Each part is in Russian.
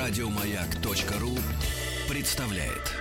Радиомаяк.ру представляет.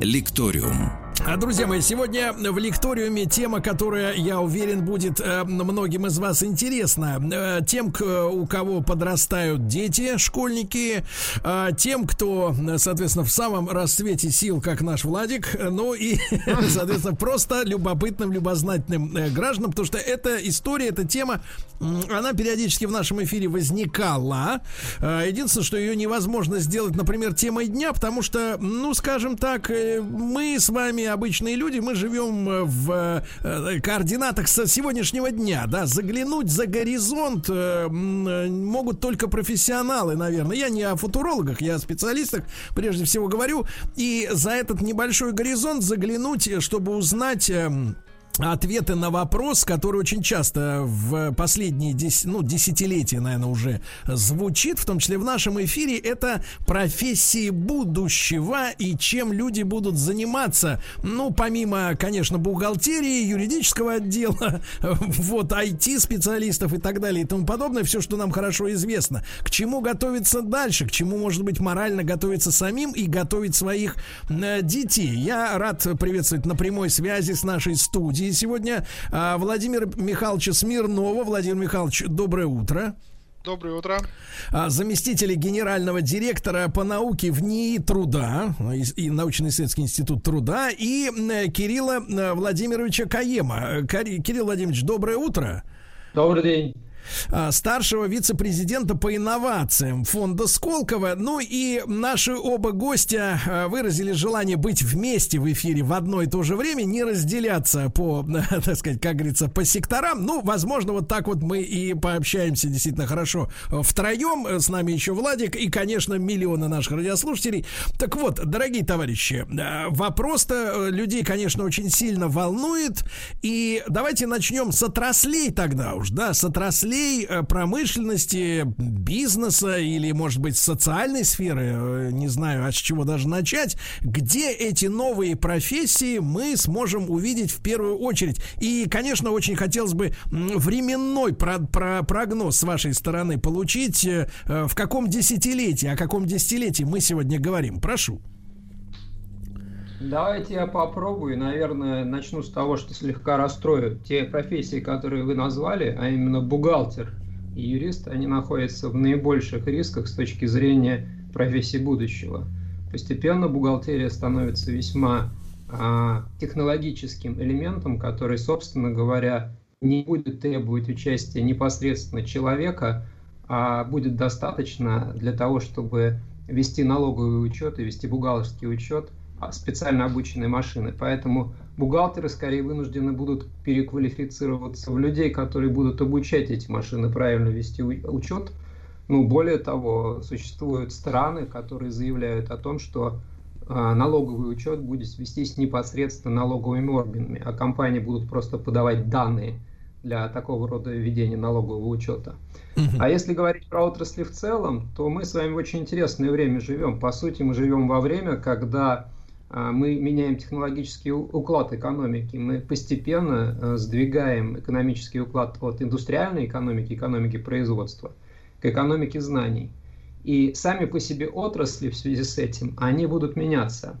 Лекториум. А, Друзья мои, сегодня в лекториуме тема, которая, я уверен, будет э, многим из вас интересна. Э, тем, у кого подрастают дети, школьники, э, тем, кто, соответственно, в самом расцвете сил, как наш Владик, ну и, соответственно, просто любопытным, любознательным гражданам, потому что эта история, эта тема, она периодически в нашем эфире возникала. Единственное, что ее невозможно сделать, например, темой дня, потому что, ну, скажем так, мы с вами обычные люди, мы живем э, в э, координатах со сегодняшнего дня, да, заглянуть за горизонт э, э, могут только профессионалы, наверное. Я не о футурологах, я о специалистах, прежде всего говорю. И за этот небольшой горизонт заглянуть, э, чтобы узнать... ответы на вопрос, который очень часто в последние дес- ну, десятилетия, наверное, уже звучит, в том числе в нашем эфире, это профессии будущего и чем люди будут заниматься. Ну, помимо, конечно, бухгалтерии, юридического отдела, вот, IT-специалистов и так далее и тому подобное, все, что нам хорошо известно. К чему готовиться дальше, к чему, может быть, морально готовиться самим и готовить своих э, детей. Я рад приветствовать на прямой связи с нашей студией сегодня а, Владимира Михайловича Смирнова. Владимир Михайлович, доброе утро. Доброе утро. А, заместителя генерального директора по науке в НИИ труда а, и, научно-исследовательский институт труда и э, Кирилла э, Владимировича Каема. Э, Кирилл Владимирович, доброе утро. Добрый день. А, старшего вице-президента по инновациям фонда Сколково. Ну и наши оба гостя а, выразили желание быть вместе в эфире в одно и то же время, не разделяться по, так сказать, как говорится, по секторам. Ну, возможно, вот так вот мы и пообщаемся действительно хорошо э, втроем. С нами еще Владик и, конечно, миллионы наших радиослушателей. Так вот, дорогие товарищи, вопрос-то э, людей, конечно, очень сильно волнует. И давайте начнем с отраслей тогда уж, да, с отраслей э, промышленности, бизнеса или, может быть, социальной сферы, э, не знаю, а с чего даже начать, где эти новые профессии мы сможем увидеть в первую очередь. И, конечно, очень хотелось бы временной про- про- прогноз с вашей стороны получить, э, в каком десятилетии, о каком десятилетии мы сегодня говорим. Прошу. Давайте я попробую. Наверное, начну с того, что слегка расстрою. Те профессии, которые вы назвали, а именно бухгалтер и юрист, они находятся в наибольших рисках с точки зрения профессии будущего. Постепенно бухгалтерия становится весьма а, технологическим элементом, который, собственно говоря, не будет требовать участия непосредственно человека, а будет достаточно для того, чтобы вести налоговый учет и вести бухгалтерский учет специально обученной машины. Поэтому бухгалтеры скорее вынуждены будут переквалифицироваться в людей, которые будут обучать эти машины правильно вести учет. Ну, более того, существуют страны, которые заявляют о том, что а, налоговый учет будет вестись непосредственно налоговыми органами, а компании будут просто подавать данные для такого рода ведения налогового учета. А если говорить про отрасли в целом, то мы с вами в очень интересное время живем. По сути, мы живем во время, когда а, мы меняем технологический уклад экономики. Мы постепенно э, сдвигаем экономический уклад от индустриальной экономики, экономики производства, к экономике знаний. И сами по себе отрасли в связи с этим, они будут меняться.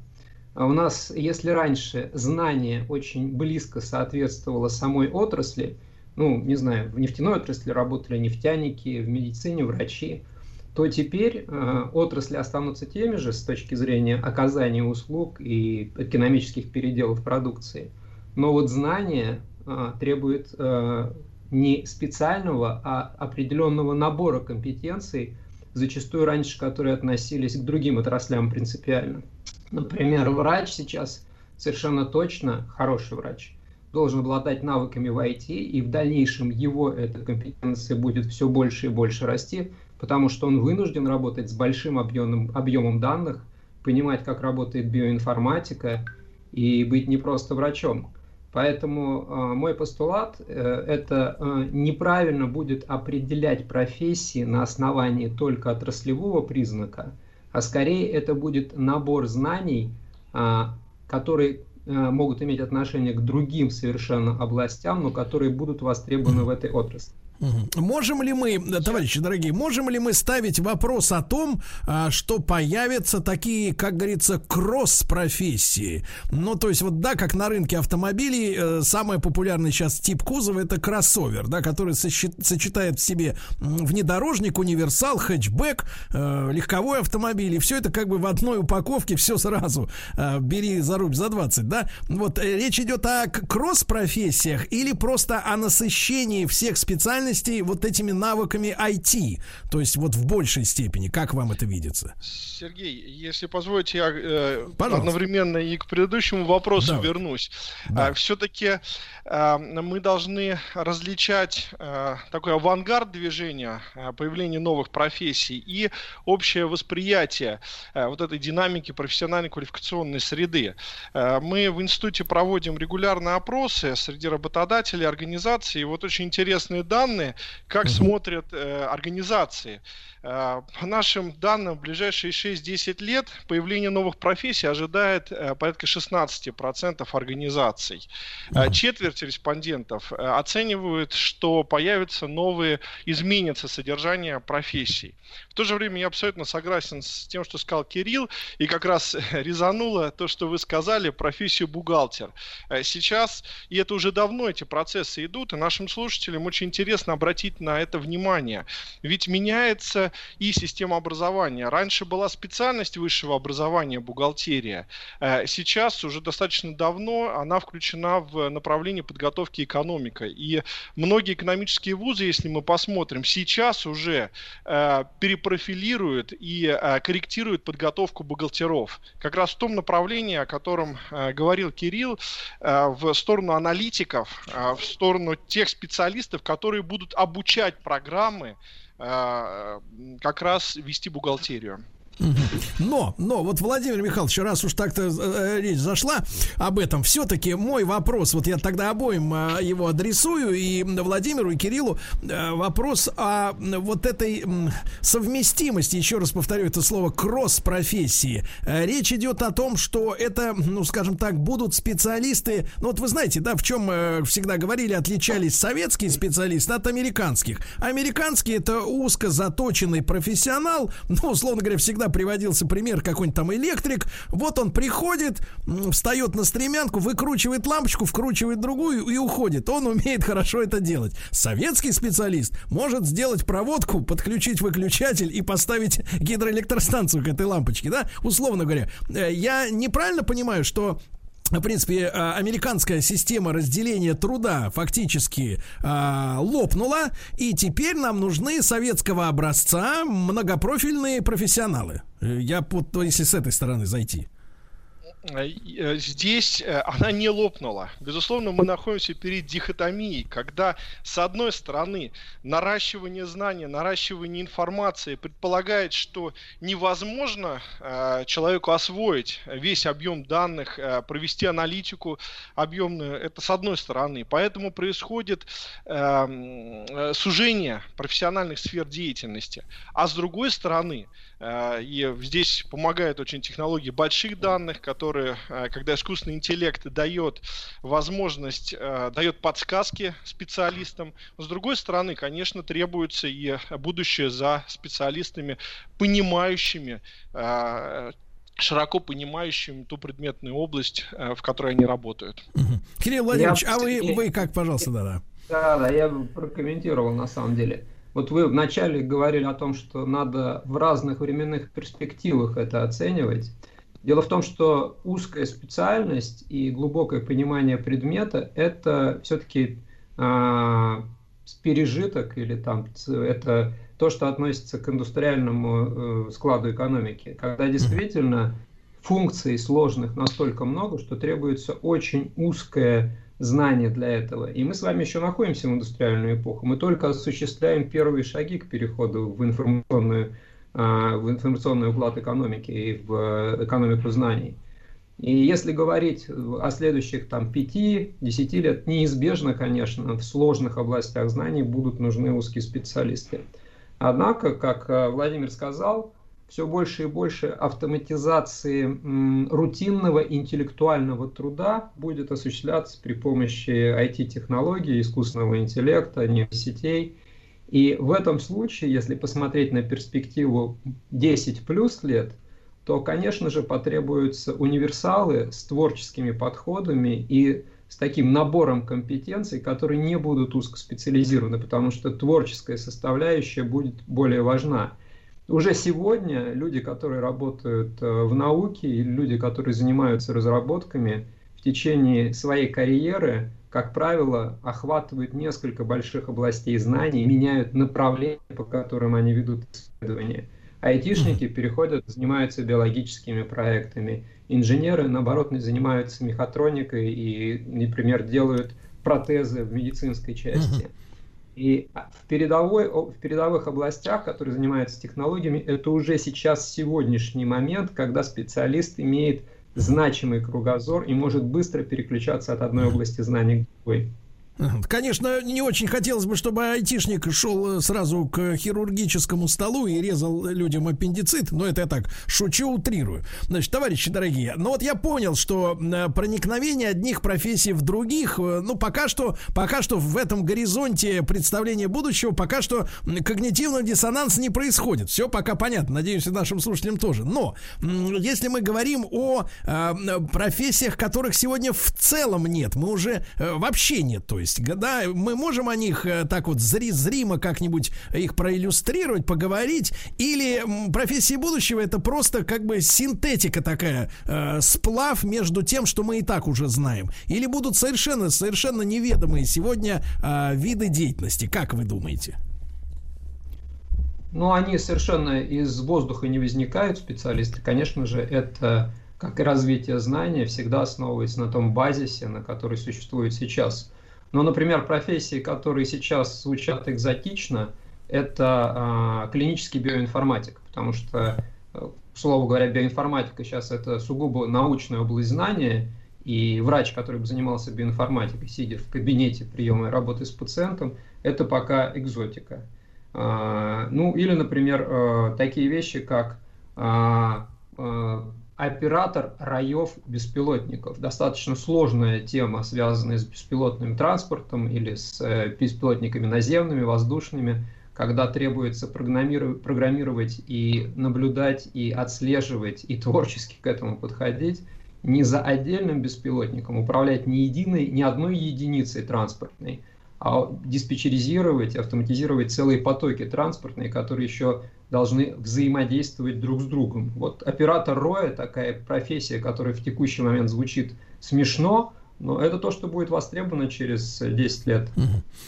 А у нас, если раньше знание очень близко соответствовало самой отрасли, ну, не знаю, в нефтяной отрасли работали нефтяники, в медицине врачи, то теперь э, отрасли останутся теми же с точки зрения оказания услуг и экономических переделов продукции. Но вот знание э, требует э, не специального, а определенного набора компетенций, зачастую раньше которые относились к другим отраслям принципиально. Например, врач сейчас совершенно точно, хороший врач, должен обладать навыками в IT, и в дальнейшем его эта компетенция будет все больше и больше расти, потому что он вынужден работать с большим объемом, объемом данных, понимать, как работает биоинформатика, и быть не просто врачом. Поэтому э, мой постулат э, это э, неправильно будет определять профессии на основании только отраслевого признака, а скорее это будет набор знаний, а, который могут иметь отношение к другим совершенно областям, но которые будут востребованы в этой отрасли. Можем ли мы, товарищи дорогие, можем ли мы ставить вопрос о том, а, что появятся такие, как говорится, кросс-профессии? Ну, то есть вот, да, как на рынке автомобилей, э, самый популярный сейчас тип кузова это кроссовер, да, который сочетает в себе внедорожник, универсал, хэтчбэк, э, легковой автомобиль, и все это как бы в одной упаковке, все сразу. Э, бери за рубь за 20, да? Вот речь идет о кросс-профессиях или просто о насыщении всех специальностей специальностей вот этими навыками IT, то есть вот в большей степени. Как вам это видится? Сергей, если позволите, я э, одновременно и к предыдущему вопросу да. вернусь. Да. А, Все-таки мы должны различать а, такой авангард движения, а, появление новых профессий и общее восприятие а, вот этой динамики профессиональной квалификационной среды. Мы в институте проводим регулярные опросы среди работодателей, организаций. И вот очень интересные данные как смотрят э, организации. Э, по нашим данным, в ближайшие 6-10 лет появление новых профессий ожидает э, порядка 16% организаций. Э, четверть респондентов оценивают, что появятся новые, изменится содержание профессий. В то же время я абсолютно согласен с тем, что сказал Кирилл, и как раз резануло то, что вы сказали, профессию бухгалтер. Сейчас, и это уже давно эти процессы идут, и нашим слушателям очень интересно обратить на это внимание. Ведь меняется и система образования. Раньше была специальность высшего образования бухгалтерия. Э, сейчас уже достаточно давно она включена в направление подготовки экономика. И многие экономические вузы, если мы посмотрим, сейчас уже э, перепрофилируют и э, корректируют подготовку бухгалтеров. Как раз в том направлении, о котором говорил Кирилл, в сторону аналитиков, в сторону тех специалистов, которые будут обучать программы Э, как раз вести бухгалтерию. Но, но, вот Владимир Михайлович, раз уж так-то э, речь зашла об этом, все-таки мой вопрос, вот я тогда обоим э, его адресую, и Владимиру, и Кириллу, э, вопрос о вот этой э, совместимости, еще раз повторю это слово, кросс-профессии. Э, речь идет о том, что это, ну, скажем так, будут специалисты, ну, вот вы знаете, да, в чем э, всегда говорили, отличались советские специалисты от американских. Американские это узко заточенный профессионал, ну, условно говоря, всегда всегда приводился пример какой-нибудь там электрик. Вот он приходит, встает на стремянку, выкручивает лампочку, вкручивает другую и уходит. Он умеет хорошо это делать. Советский специалист может сделать проводку, подключить выключатель и поставить гидроэлектростанцию к этой лампочке, да? Условно говоря. Э, я неправильно понимаю, что в принципе, э, американская система разделения труда фактически э, лопнула, и теперь нам нужны советского образца многопрофильные профессионалы. Э, я, вот, если с этой стороны зайти. Э, э, здесь э, она не лопнула. Безусловно, мы находимся перед дихотомией, когда, с одной стороны, наращивание знания, наращивание информации предполагает, что невозможно человеку освоить весь объем данных, провести аналитику объемную. Это с одной стороны. Поэтому происходит сужение профессиональных сфер деятельности. А с другой стороны, и здесь помогают очень технологии больших данных, которые, э, когда искусственный интеллект дает возможность, э, дает подсказки специалистам. С другой стороны, конечно, требуется и будущее за специалистами, понимающими широко понимающими ту предметную область, в которой они работают. Кирилл Владимирович, я... а вы, вы как, пожалуйста, да-да. Да, да, я прокомментировал на самом деле. Вот вы вначале говорили о том, что надо в разных временных перспективах это оценивать. Дело в том, что узкая специальность и глубокое понимание предмета – это все-таки а, пережиток или там это то, что относится к индустриальному э, складу экономики, когда действительно функций сложных настолько много, что требуется очень узкая знания для этого. И мы с вами еще находимся в индустриальную эпоху. Мы только осуществляем первые шаги к переходу в информационную, а, в информационный уклад экономики и в экономику знаний. И если говорить о следующих там 5-10 лет, неизбежно, конечно, в сложных областях знаний будут нужны узкие специалисты. Однако, как а, Владимир сказал, все больше и больше автоматизации рутинного интеллектуального труда будет осуществляться при помощи IT-технологий, искусственного интеллекта, нейросетей. И в этом случае, если посмотреть на перспективу 10 плюс лет, то, конечно же, потребуются универсалы с творческими подходами и с таким набором компетенций, которые не будут узкоспециализированы, потому что творческая составляющая будет более важна. Уже сегодня люди, которые работают э, в науке, или люди, которые занимаются разработками, в течение своей карьеры, как правило, охватывают несколько больших областей знаний, меняют направление, по которым они ведут исследования. Айтишники переходят, занимаются биологическими проектами. Инженеры, наоборот, занимаются мехатроникой и, например, делают протезы в медицинской части. И в, передовой, в передовых областях, которые занимаются технологиями, это уже сейчас сегодняшний момент, когда специалист имеет значимый кругозор и может быстро переключаться от одной области знаний к другой. Конечно, не очень хотелось бы, чтобы айтишник шел э, сразу к хирургическому столу и резал людям аппендицит, но это я так шучу, утрирую. Значит, товарищи дорогие, ну вот я понял, что э, проникновение одних профессий в других, э, ну пока что, пока что в этом горизонте представления будущего, пока что когнитивный диссонанс не происходит. Все пока понятно, надеюсь, и нашим слушателям тоже. Но если мы говорим о профессиях, которых сегодня в целом нет, мы уже вообще нет, то есть есть, да, мы можем о них э, так вот зри зримо как-нибудь их проиллюстрировать, поговорить, или профессии будущего это просто как бы синтетика такая, э, сплав между тем, что мы и так уже знаем, или будут совершенно, совершенно неведомые сегодня э, виды деятельности, как вы думаете? Ну, они совершенно из воздуха не возникают, специалисты. Конечно же, это как и развитие знания, всегда основывается на том базисе, на который существует сейчас. Но, например, профессии, которые сейчас звучат экзотично, это э, клинический биоинформатик, потому что, э, слово говоря, биоинформатика сейчас это сугубо научная область знания, и врач, который бы занимался биоинформатикой, сидя в кабинете приема и работы с пациентом, это пока экзотика. Э, ну, или, например, э, такие вещи, как э, э, оператор раев беспилотников. Достаточно сложная тема, связанная с беспилотным транспортом или с э, беспилотниками наземными, воздушными, когда требуется программировать и наблюдать, и отслеживать, и творчески к этому подходить, не за отдельным беспилотником управлять ни единой, ни одной единицей транспортной, а диспетчеризировать, автоматизировать целые потоки транспортные, которые еще должны взаимодействовать друг с другом. Вот оператор роя такая профессия, которая в текущий момент звучит смешно, но это то, что будет востребовано через 10 лет.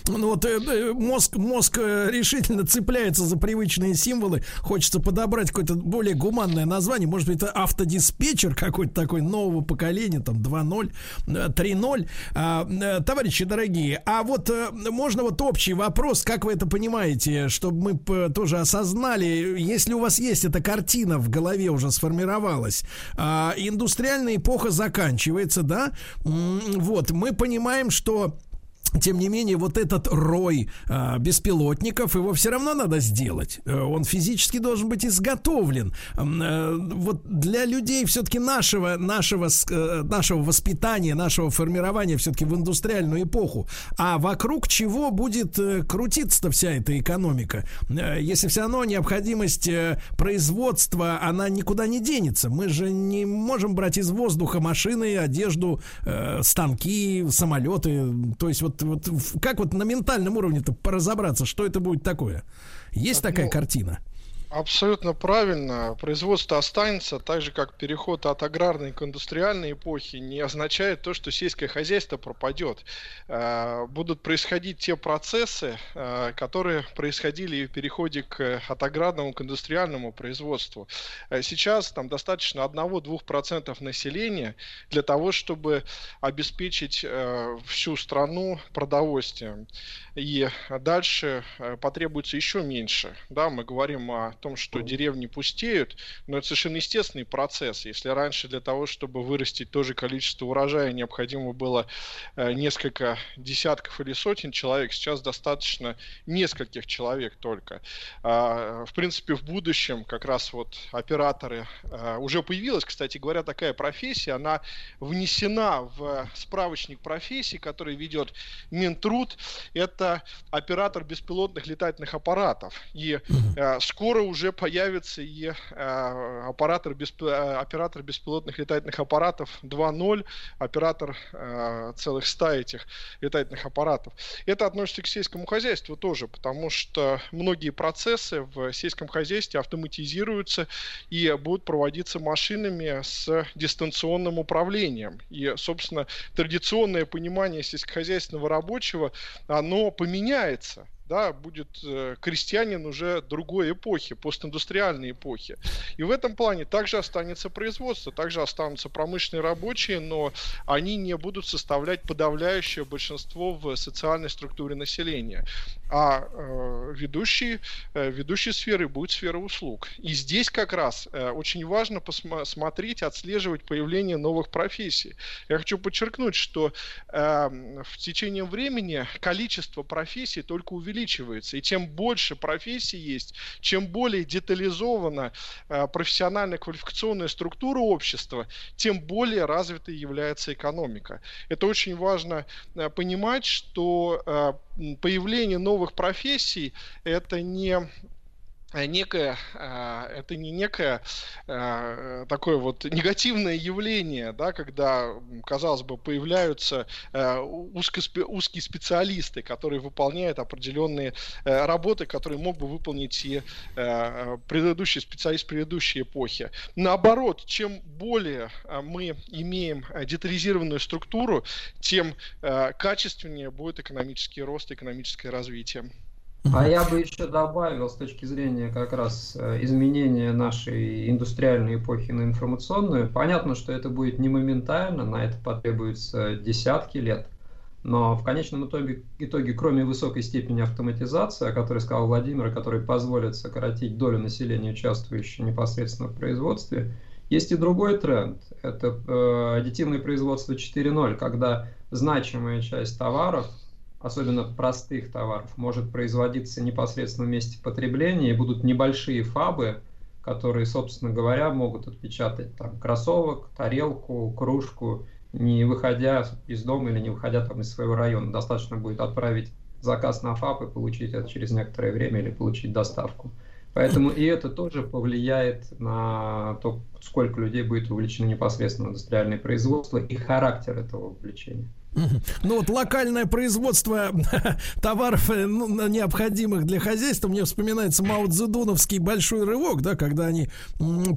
Ну вот э, мозг, мозг э, решительно цепляется за привычные символы. Хочется подобрать какое-то более гуманное название. Может быть, это автодиспетчер какой-то такой нового поколения, там 2.0, 3.0. Э, а, товарищи дорогие, а вот можно вот общий вопрос, как вы это понимаете, чтобы мы тоже осознали, если у вас есть эта картина в голове уже сформировалась, а, индустриальная эпоха заканчивается, да, вот, мы понимаем, что тем не менее, вот этот рой а, беспилотников, его все равно надо сделать. Э, он физически должен быть изготовлен. А, вот для людей все-таки нашего, нашего, э, нашего воспитания, нашего формирования все-таки в индустриальную эпоху. А вокруг чего будет крутиться-то вся эта экономика? Если все равно необходимость производства, она никуда не денется. Мы же не можем брать из воздуха машины, одежду, станки, самолеты. То есть вот вот как вот на ментальном уровне-то поразобраться, что это будет такое? Есть такая ну, картина? Абсолютно правильно. Производство останется, так же как переход от аграрной к индустриальной эпохи не означает то, что сельское хозяйство пропадет. Э, будут происходить те процессы, э, которые происходили в переходе к, от аграрному к индустриальному производству. Э, сейчас там достаточно 1-2% населения для того, чтобы обеспечить всю страну продовольствием. И дальше потребуется еще меньше. Да, мы говорим о том, что деревни пустеют, но это совершенно естественный процесс. Если раньше для того, чтобы вырастить то же количество урожая, необходимо было э, несколько десятков или сотен человек, сейчас достаточно нескольких человек только. А, в принципе, в будущем как раз вот операторы э, уже появилась, кстати говоря, такая профессия, она внесена в справочник профессий, который ведет Минтруд. Это оператор беспилотных летательных аппаратов. И э, скоро уже появится и э, оператор, бесп... Э, оператор беспилотных летательных аппаратов 2.0, оператор э, целых ста этих летательных аппаратов. Это относится к сельскому хозяйству тоже, потому что многие процессы в сельском хозяйстве автоматизируются и будут проводиться машинами с дистанционным управлением. И, собственно, традиционное понимание сельскохозяйственного рабочего, оно поменяется да, будет э, крестьянин уже другой эпохи, постиндустриальной эпохи. И в этом плане также останется производство, также останутся промышленные рабочие, но они не будут составлять подавляющее большинство в социальной структуре населения. А э, ведущей, э, ведущей сферой будет сфера услуг. И здесь как раз э, очень важно посмотреть, отслеживать появление новых профессий. Я хочу подчеркнуть, что э, в течение времени количество профессий только увеличивается увеличивается. И чем больше профессий есть, чем более детализована э, профессиональная квалификационная структура общества, тем более развитой является экономика. Это очень важно э, понимать, что э, появление новых профессий это не некое, э, это не некое э, такое вот негативное явление, да, когда, казалось бы, появляются узкие специалисты, которые выполняют определенные работы, которые мог бы выполнить и предыдущий специалист предыдущей эпохи. Наоборот, чем более мы имеем детализированную структуру, тем качественнее будет экономический рост, экономическое развитие. А я бы еще добавил с точки зрения как раз э, изменения нашей индустриальной эпохи на информационную. Понятно, что это будет не моментально, на это потребуется десятки лет. Но в конечном итоге, итоге, кроме высокой степени автоматизации, о которой сказал Владимир, который позволит сократить долю населения, участвующего непосредственно в производстве, есть и другой тренд. Это э, аддитивное производство 4.0, когда значимая часть товаров особенно простых товаров, может производиться непосредственно в месте потребления, и будут небольшие фабы, которые, собственно говоря, могут отпечатать там кроссовок, тарелку, кружку, не выходя из дома или не выходя там из своего района. Достаточно будет отправить заказ на ФАП и получить это через некоторое время или получить доставку. Поэтому и это тоже повлияет на то, сколько людей будет увлечено непосредственно в индустриальное производство и характер этого увлечения. Ну вот локальное производство товаров, э, ну, необходимых для хозяйства, мне вспоминается Мао Цзэдуновский большой рывок, да, когда они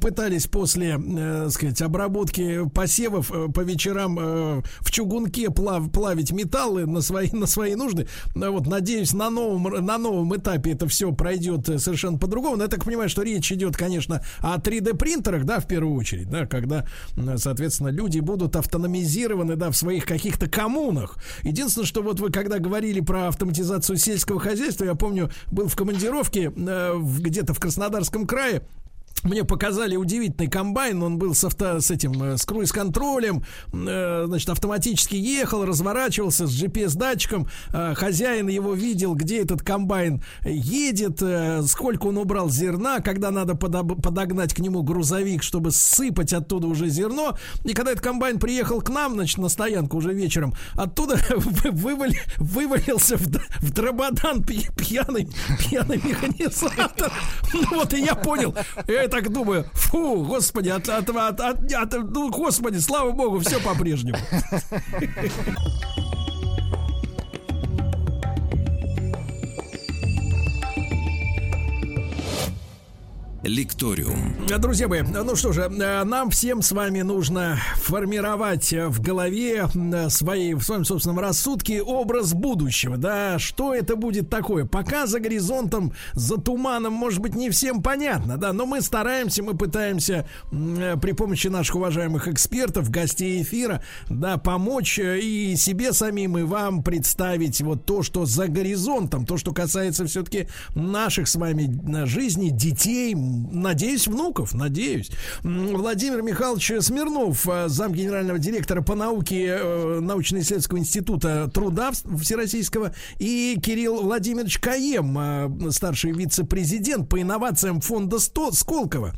пытались после, э, сказать, обработки посевов э, по вечерам э, в чугунке плав, плавить металлы на свои, на свои нужды. Вот, надеюсь, на новом, на новом этапе это все пройдет э, совершенно по-другому. Но я так понимаю, что речь идет, конечно, о 3D принтерах, да, в первую очередь, да, когда, соответственно, люди будут автономизированы, да, в своих каких-то командах коммунах. Единственное, что вот вы когда говорили про автоматизацию сельского хозяйства, я помню, был в командировке э, где-то в Краснодарском крае, мне показали удивительный комбайн, он был с, авто, с этим, э, с круиз-контролем, э, значит, автоматически ехал, разворачивался с GPS-датчиком, э, хозяин его видел, где этот комбайн едет, сколько он убрал зерна, когда надо подогнать к нему грузовик, чтобы сыпать оттуда уже зерно, и когда этот комбайн приехал к нам, значит, на стоянку уже вечером, оттуда вывали, вывалился в, в дрободан пьяный, пьяный механизатор, ну вот и я понял, я так думаю, фу, господи, от, от, от, от, от, ну, господи, слава богу, все по-прежнему. Лекториум. Друзья мои, ну что же, нам всем с вами нужно формировать в голове своей, в своем собственном рассудке образ будущего, да, что это будет такое. Пока за горизонтом, за туманом, может быть, не всем понятно, да, но мы стараемся, мы пытаемся при помощи наших уважаемых экспертов, гостей эфира, да, помочь и себе самим, и вам представить вот то, что за горизонтом, то, что касается все-таки наших с вами жизней, детей, надеюсь, внуков, надеюсь. Владимир Михайлович Смирнов, э, зам генерального директора по науке э, научно-исследовательского института труда Всероссийского, и Кирилл Владимирович Каем, э, старший вице-президент по инновациям фонда Сколково.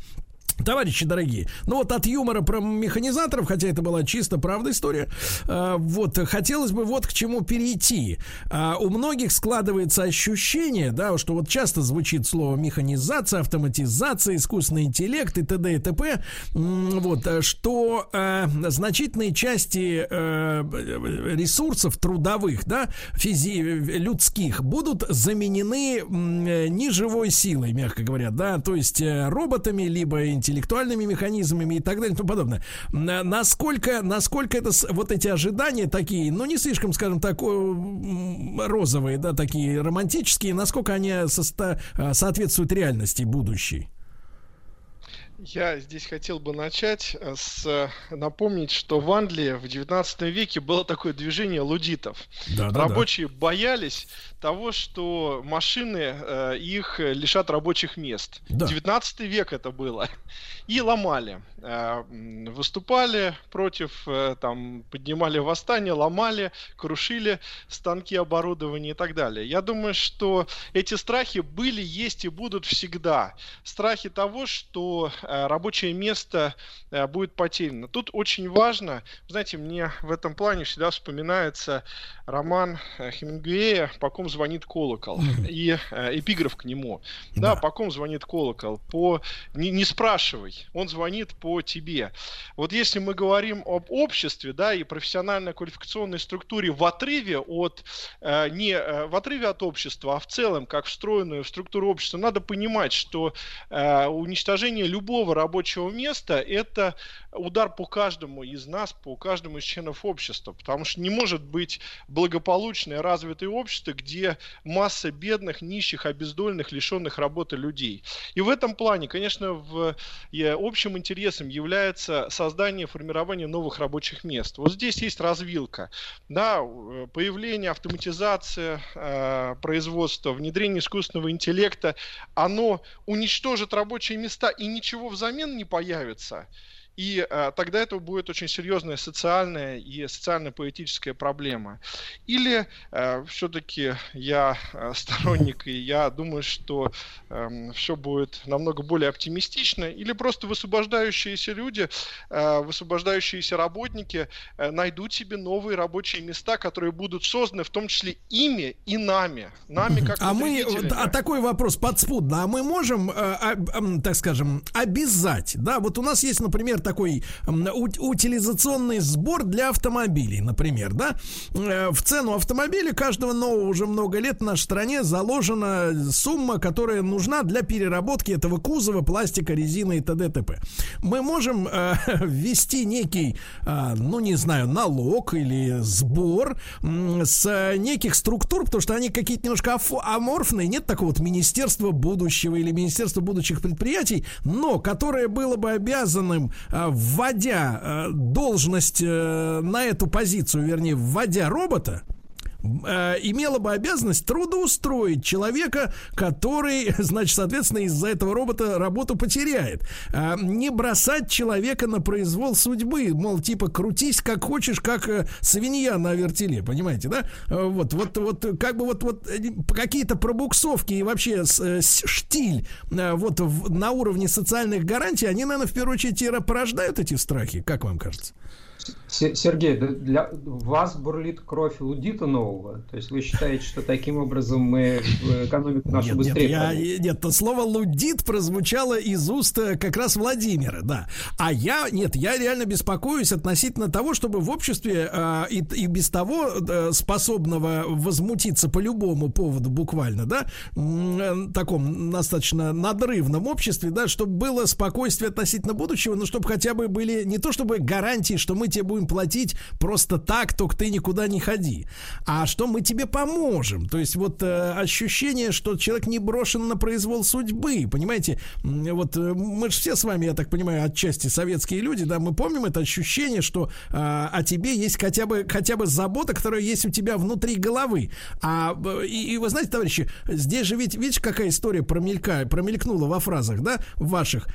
Товарищи дорогие, ну вот от юмора про механизаторов, хотя это была чисто правда история, э, вот хотелось бы вот к чему перейти. Э, у многих складывается ощущение, да, что вот часто звучит слово механизация, автоматизация, искусственный интеллект и т.д. и т.п. Вот, э, что значительные части ресурсов трудовых, да, физи людских будут заменены неживой силой, мягко говоря, да, то есть роботами либо интеллектуальными механизмами и так далее и тому подобное. Насколько, насколько это вот эти ожидания такие, ну не слишком, скажем так, розовые, да, такие романтические, насколько они со- а, соответствуют реальности будущей? Я здесь хотел бы начать э, с напомнить, что в Англии в 19 веке было такое движение лудитов. Да, да, Рабочие да. боялись того, что машины э, их лишат рабочих мест. Да. 19 век это было. И ломали. Э, выступали против, э, там, поднимали восстание, ломали, крушили станки оборудования и так далее. Я думаю, что эти страхи были, есть и будут всегда. Страхи того, что э, рабочее место э, будет потеряно. Тут очень важно, знаете, мне в этом плане всегда вспоминается роман э, Хемингуэя «По ком звонит колокол» и э, эпиграф к нему. Да, да, по ком звонит колокол? По не, не спрашивай, он звонит по тебе. Вот если мы говорим об обществе, да, и профессионально-квалификационной структуре в отрыве от э, не э, в отрыве от общества, а в целом как встроенную в структуру общества, надо понимать, что э, уничтожение любого рабочего места это удар по каждому из нас, по каждому из членов общества, потому что не может быть благополучное развитое общество, где масса бедных, нищих, обездоленных, лишенных работы людей. И в этом плане, конечно, в общим интересом является создание, формирование новых рабочих мест. Вот здесь есть развилка. Да, появление, автоматизация э, производства, внедрение искусственного интеллекта, оно уничтожит рабочие места и ничего взамен не появится. И э, тогда это будет очень серьезная социальная и социально-политическая проблема. Или э, все-таки я э, сторонник, и я думаю, что эм, все будет намного более оптимистично, или просто высвобождающиеся люди, высвобождающиеся работники э, найдут себе новые рабочие места, которые будут созданы в том числе ими и нами. Нами как А мы, а такой вопрос подспудно, а мы можем, э, так скажем, обязать, да, вот у нас есть, например, такой утилизационный сбор для автомобилей, например, да? Э, в цену автомобиля каждого нового уже много лет в нашей стране заложена сумма, которая нужна для переработки этого кузова, пластика, резины и т.д. т.п. Мы можем э, ввести некий, э, ну не знаю, налог или сбор с неких структур, потому что они какие-то немножко аморфные, нет такого вот министерства будущего или министерства будущих предприятий, но которое было бы обязанным вводя э, должность э, на эту позицию, вернее, вводя робота, э, имела бы обязанность трудоустроить человека, который, значит, соответственно, из-за этого робота работу потеряет. Э, не бросать человека на произвол судьбы, мол, типа, крутись как хочешь, как э, свинья на вертеле, понимаете, да? Э, вот, вот, вот, как бы вот, вот э, какие-то пробуксовки и вообще с, э, штиль э, вот в, на уровне социальных гарантий, они, наверное, в первую очередь порождают эти страхи, как вам кажется? Сергей, для вас бурлит кровь лудита нового? То есть вы считаете, что таким образом мы экономику нашу нет, быстрее... Нет, я, нет, то слово лудит прозвучало из уст э, как раз Владимира, да. А я, нет, я реально беспокоюсь относительно того, чтобы в обществе э, и, и без того э, способного возмутиться по любому поводу буквально, да, э, таком достаточно надрывном обществе, да, чтобы было спокойствие относительно будущего, но чтобы хотя бы были не то чтобы гарантии, что мы тебе будем платить просто так, только ты никуда не ходи, а что мы тебе поможем. То есть вот э, ощущение, что человек не брошен на произвол судьбы, понимаете? Вот э, мы же все с вами, я так понимаю, отчасти советские люди, да, мы помним это ощущение, что э, о тебе есть хотя бы хотя бы забота, которая есть у тебя внутри головы. А э, и, и вы знаете, товарищи, здесь же ведь видишь, какая история промелька, промелькнула во фразах, да, ваших,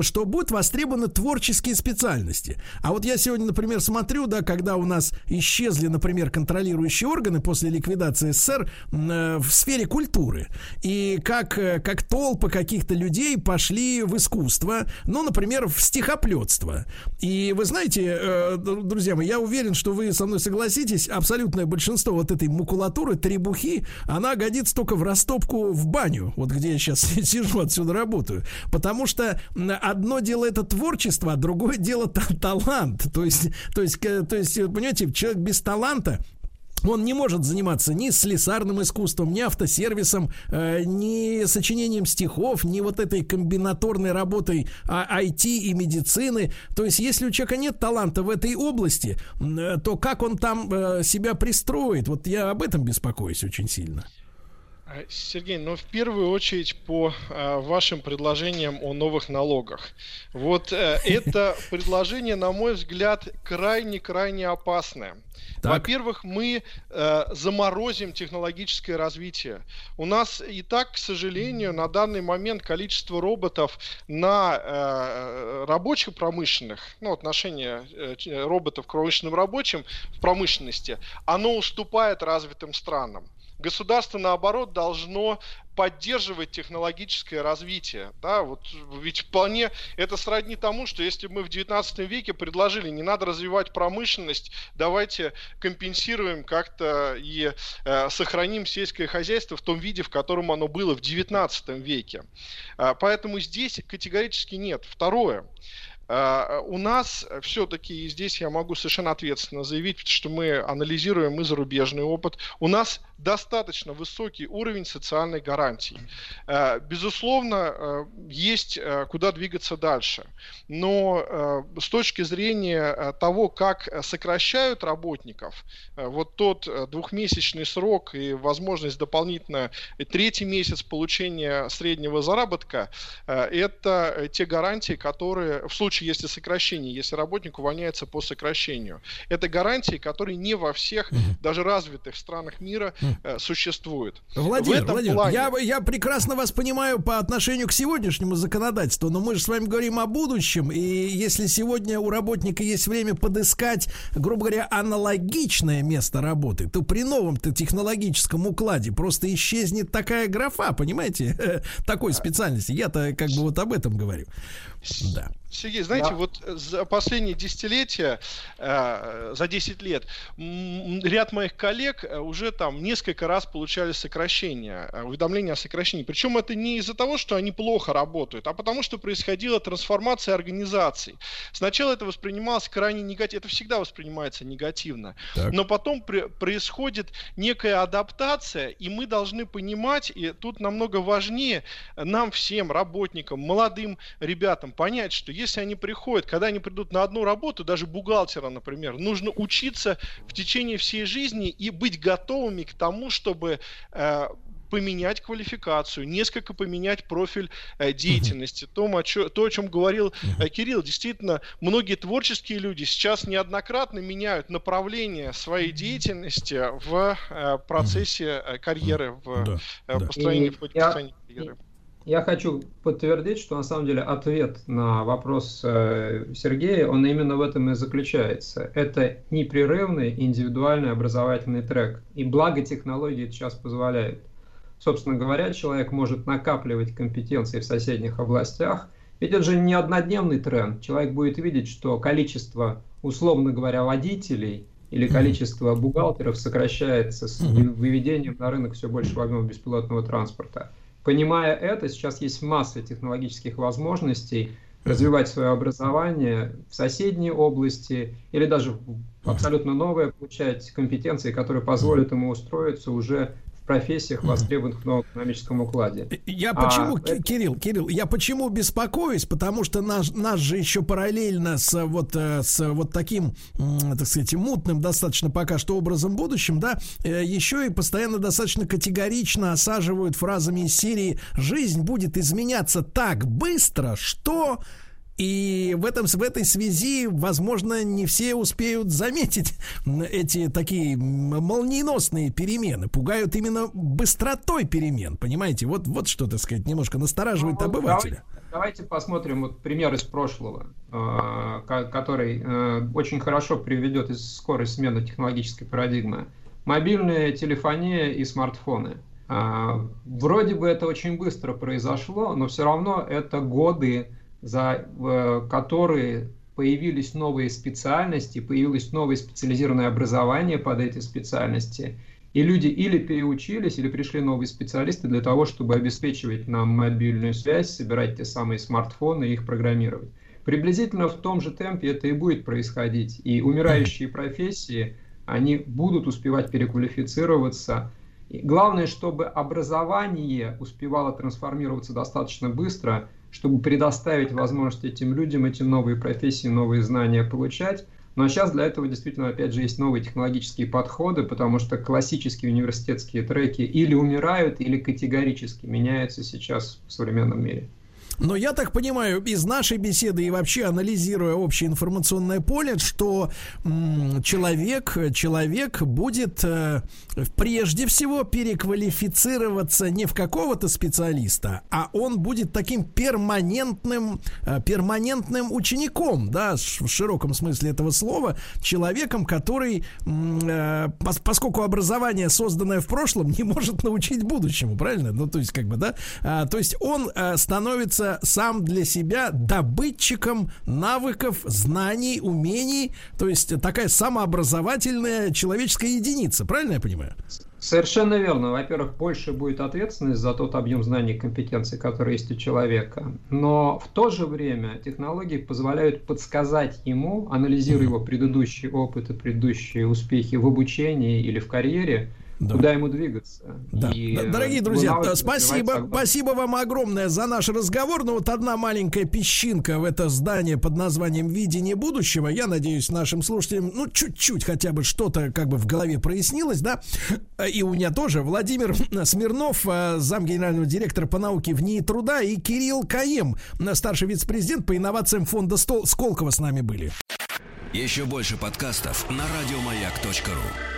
что будут востребованы творческие специальности. А вот я сегодня, например, смотрю, да, когда у нас исчезли, например, контролирующие органы после ликвидации СССР э, в сфере культуры. И как, э, как толпы каких-то людей пошли в искусство, ну, например, в стихоплетство. И вы знаете, э, друзья мои, я уверен, что вы со мной согласитесь, абсолютное большинство вот этой макулатуры, требухи, она годится только в растопку в баню, вот где я сейчас сижу, отсюда работаю. Потому что одно дело это творчество, а другое дело талант. То есть, то есть, то есть, понимаете, человек без таланта, он не может заниматься ни слесарным искусством, ни автосервисом, э, ни сочинением стихов, ни вот этой комбинаторной работой а, IT и медицины. То есть, если у человека нет таланта в этой области, э, то как он там э, себя пристроит? Вот я об этом беспокоюсь очень сильно. А, Сергей, но ну, в первую очередь по а, вашим предложениям о новых налогах. Вот э, это предложение, на мой взгляд, крайне-крайне опасное. Во-первых, мы э, заморозим технологическое развитие. У нас и так, к сожалению, на данный момент количество роботов на э, рабочих промышленных, ну, отношение э, роботов к промышленным рабочим в промышленности, оно уступает развитым странам. Государство, наоборот, должно поддерживать технологическое развитие. Да, вот ведь вполне это сродни тому, что если мы в 19 веке предложили, не надо развивать промышленность, давайте компенсируем как-то и э, сохраним сельское хозяйство в том виде, в котором оно было в 19 веке. Э, поэтому здесь категорически нет. Второе. Uh, у нас все-таки, и здесь я могу совершенно ответственно заявить, что мы анализируем и зарубежный опыт, у нас достаточно высокий уровень социальной гарантии. Э, безусловно, э, есть э, куда двигаться дальше. Но с точки зрения того, как сокращают работников, вот тот двухмесячный срок и возможность дополнительно третий месяц получения среднего заработка, это те гарантии, которые в случае, если сокращение, если работник увольняется по сокращению, это гарантии, которые не во всех, даже развитых странах мира Э, существует. Владимир, Владимир плане... я, я прекрасно вас понимаю по отношению к сегодняшнему законодательству, но мы же с вами говорим о будущем, и если сегодня у работника есть время подыскать, грубо говоря, аналогичное место работы, то при новом-то технологическом укладе просто исчезнет такая графа, понимаете, такой специальности. Я-то как бы вот об этом говорю. Да. Сергей, знаете, да. вот за последние десятилетия, э, за 10 лет, ряд моих коллег э, уже там несколько раз получали сокращения, э, уведомления о сокращении. Причем это не из-за того, что они плохо работают, а потому что происходила трансформация организаций. Сначала это воспринималось крайне негативно, это всегда воспринимается негативно, так. но потом при, происходит некая адаптация, и мы должны понимать, и тут намного важнее нам всем, работникам, молодым ребятам, понять, что если они приходят, когда они придут на одну работу, даже бухгалтера, например, нужно учиться в течение всей жизни и быть готовыми к тому, чтобы э, поменять квалификацию, несколько поменять профиль э, деятельности. Uh-huh. То, о чё, то, о чем говорил uh-huh. Кирилл, действительно, многие творческие люди сейчас неоднократно меняют направление своей деятельности в э, процессе э, карьеры, в да, э, построении, да. построении карьеры. Я хочу подтвердить, что на самом деле ответ на вопрос э, Сергея, он именно в этом и заключается. Это непрерывный индивидуальный образовательный трек. И благо технологии это сейчас позволяют. Собственно говоря, человек может накапливать компетенции в соседних областях. Ведь это же не однодневный тренд. Человек будет видеть, что количество условно говоря, водителей или количество бухгалтеров сокращается с выведением на рынок все большего объема беспилотного транспорта. Понимая это, сейчас есть масса технологических возможностей развивать свое образование в соседней области или даже абсолютно новое, получать компетенции, которые позволят ему устроиться уже профессиях, востребованных в новом экономическом укладе. Я а почему, это... Кирилл, Кирилл, я почему беспокоюсь? Потому что наш, нас же еще параллельно с вот, э, с вот таким, так сказать, мутным достаточно пока что образом будущим, да, э, еще и постоянно достаточно категорично осаживают фразами из серии «Жизнь будет изменяться так быстро, что...» И в, этом, в этой связи, возможно, не все успеют заметить эти такие молниеносные перемены. Пугают именно быстротой перемен, понимаете? Вот, вот что, так сказать, немножко настораживает ну, обывателя. Давайте, давайте посмотрим вот пример из прошлого, э, который э, очень хорошо приведет из скорой смены технологической парадигмы. Мобильная телефония и смартфоны. Э, вроде бы это очень быстро произошло, но все равно это годы за которые появились новые специальности, появилось новое специализированное образование под эти специальности, и люди или переучились, или пришли новые специалисты для того, чтобы обеспечивать нам мобильную связь, собирать те самые смартфоны и их программировать. Приблизительно в том же темпе это и будет происходить. И умирающие профессии, они будут успевать переквалифицироваться. И главное, чтобы образование успевало трансформироваться достаточно быстро, чтобы предоставить возможность этим людям эти новые профессии, новые знания получать. Но сейчас для этого действительно, опять же, есть новые технологические подходы, потому что классические университетские треки или умирают, или категорически меняются сейчас в современном мире. Но я так понимаю, из нашей беседы и вообще анализируя общее информационное поле, что человек, человек будет э, прежде всего переквалифицироваться не в какого-то специалиста, а он будет таким перманентным, э, перманентным учеником, да, в широком смысле этого слова, человеком, который, э, пос, поскольку образование, созданное в прошлом, не может научить будущему, правильно? Ну, то есть, как бы, да, а, то есть он э, становится сам для себя добытчиком навыков, знаний, умений, то есть такая самообразовательная человеческая единица, правильно я понимаю? Совершенно верно. Во-первых, больше будет ответственность за тот объем знаний и компетенций, который есть у человека. Но в то же время технологии позволяют подсказать ему, анализируя его предыдущий опыт и предыдущие успехи в обучении или в карьере, да. куда ему двигаться. Да. И, да. Дорогие друзья, спасибо, спасибо вам огромное за наш разговор. Но вот одна маленькая песчинка в это здание под названием «Видение будущего». Я надеюсь, нашим слушателям, ну, чуть-чуть хотя бы что-то как бы в голове прояснилось, да? И у меня тоже. Владимир Смирнов, э, зам генерального директора по науке в НИИ труда, и Кирилл Каем, старший вице-президент по инновациям фонда Сколково с нами были. Еще больше подкастов на радиомаяк.ру